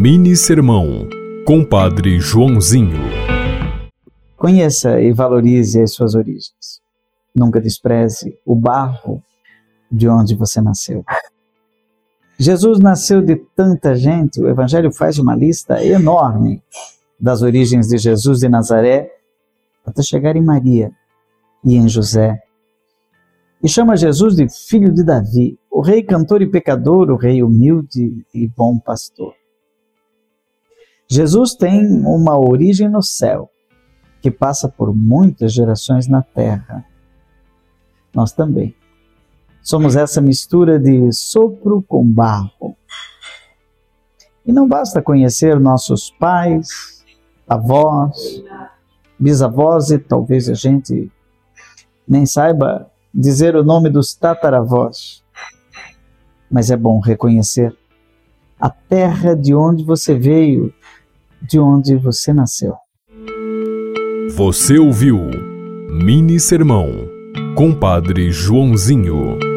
Mini Sermão, Compadre Joãozinho. Conheça e valorize as suas origens. Nunca despreze o barro de onde você nasceu. Jesus nasceu de tanta gente, o Evangelho faz uma lista enorme das origens de Jesus de Nazaré até chegar em Maria e em José. E chama Jesus de filho de Davi, o rei cantor e pecador, o rei humilde e bom pastor. Jesus tem uma origem no céu, que passa por muitas gerações na terra. Nós também. Somos essa mistura de sopro com barro. E não basta conhecer nossos pais, avós, bisavós e talvez a gente nem saiba dizer o nome dos tataravós. Mas é bom reconhecer a terra de onde você veio, de onde você nasceu. Você ouviu Mini Sermão, Compadre Joãozinho.